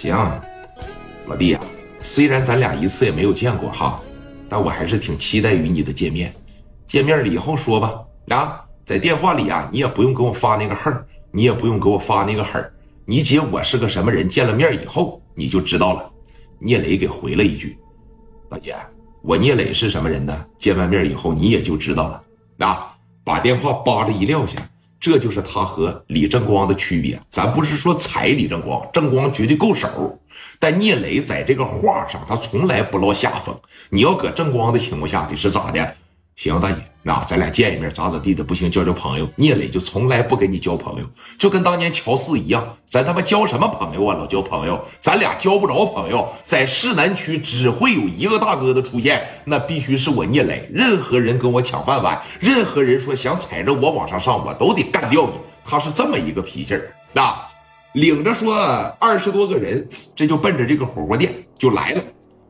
行，老弟呀，虽然咱俩一次也没有见过哈，但我还是挺期待与你的见面。见面了以后说吧。啊，在电话里啊，你也不用给我发那个横你也不用给我发那个狠你姐我是个什么人？见了面以后你就知道了。聂磊给回了一句：“大姐，我聂磊是什么人呢？见完面以后你也就知道了。”啊，把电话扒拉一撂下。这就是他和李正光的区别。咱不是说踩李正光，正光绝对够手，但聂磊在这个话上，他从来不落下风。你要搁正光的情况下，你是咋的？行，大姐，那咱俩见一面，咋咋地的，不行，交交朋友。聂磊就从来不跟你交朋友，就跟当年乔四一样，咱他妈交什么朋友啊？老交朋友，咱俩交不着朋友。在市南区，只会有一个大哥的出现，那必须是我聂磊。任何人跟我抢饭碗，任何人说想踩着我往上上，我都得干掉你。他是这么一个脾气儿，那领着说二十多个人，这就奔着这个火锅店就来了。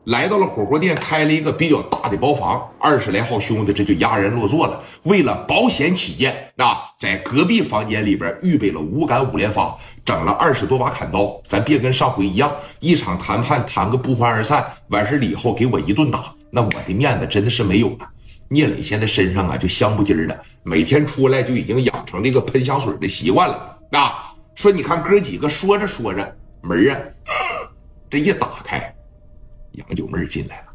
来到了火锅店，开了一个比较大的包房，二十来号兄弟这就压人落座了。为了保险起见，那在隔壁房间里边预备了五杆五连发，整了二十多把砍刀。咱别跟上回一样，一场谈判谈个不欢而散，完事了以后给我一顿打，那我的面子真的是没有了。聂磊现在身上啊就香不劲的，每天出来就已经养成这个喷香水的习惯了。啊，说你看哥几个说着说着门啊，这一打开。杨九妹进来了，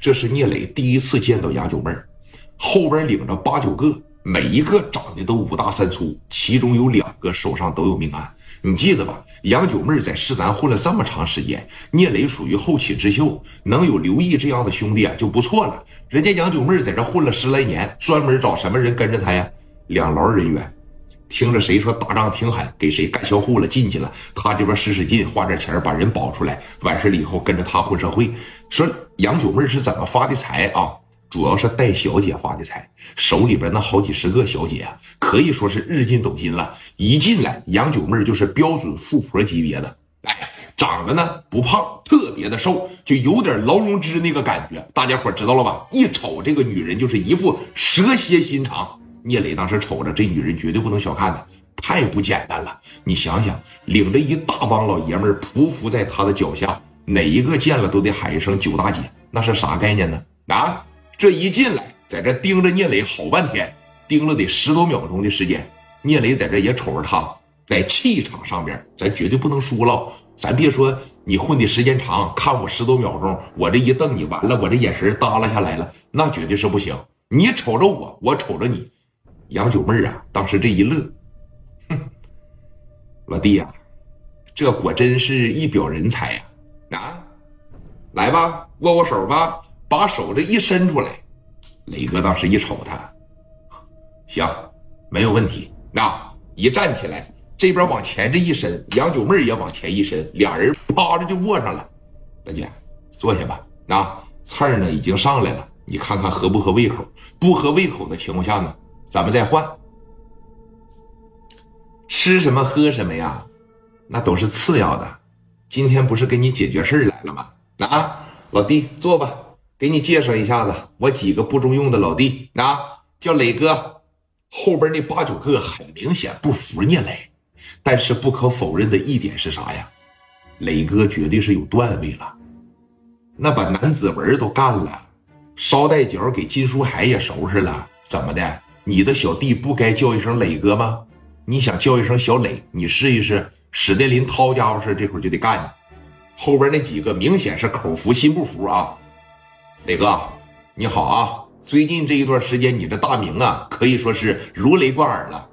这是聂磊第一次见到杨九妹后边领着八九个，每一个长得都五大三粗，其中有两个手上都有命案，你记得吧？杨九妹在市南混了这么长时间，聂磊属于后起之秀，能有刘毅这样的兄弟啊就不错了。人家杨九妹在这混了十来年，专门找什么人跟着他呀？两劳人员。听着谁说打仗挺狠，给谁干销户了进去了，他这边使使劲花点钱把人保出来，完事了以后跟着他混社会。说杨九妹是怎么发的财啊？主要是带小姐发的财，手里边那好几十个小姐啊，可以说是日进斗金了。一进来，杨九妹就是标准富婆级别的，哎，长得呢不胖，特别的瘦，就有点劳荣枝那个感觉。大家伙知道了吧？一瞅这个女人就是一副蛇蝎心肠。聂磊当时瞅着这女人，绝对不能小看她，太不简单了。你想想，领着一大帮老爷们匍匐在他的脚下，哪一个见了都得喊一声“九大姐”，那是啥概念呢？啊，这一进来，在这盯着聂磊好半天，盯了得十多秒钟的时间。聂磊在这也瞅着他，在气场上边，咱绝对不能输了。咱别说你混的时间长，看我十多秒钟，我这一瞪你，完了，我这眼神耷拉下来了，那绝对是不行。你瞅着我，我瞅着你。杨九妹啊，当时这一乐，哼，老弟呀，这果真是一表人才呀！啊，来吧，握握手吧，把手这一伸出来。磊哥当时一瞅他，行，没有问题。那一站起来，这边往前这一伸，杨九妹也往前一伸，俩人趴着就握上了。大姐，坐下吧。啊，刺儿呢已经上来了，你看看合不合胃口？不合胃口的情况下呢？咱们再换，吃什么喝什么呀？那都是次要的。今天不是给你解决事儿来了吗？啊，老弟，坐吧。给你介绍一下子，我几个不中用的老弟啊，叫磊哥。后边那八九个很明显不服聂磊，但是不可否认的一点是啥呀？磊哥绝对是有段位了，那把男子文都干了，捎带脚给金书海也收拾了，怎么的？你的小弟不该叫一声磊哥吗？你想叫一声小磊，你试一试。史殿林掏家伙事，这会就得干你。后边那几个明显是口服心不服啊！磊哥，你好啊！最近这一段时间，你这大名啊，可以说是如雷贯耳了。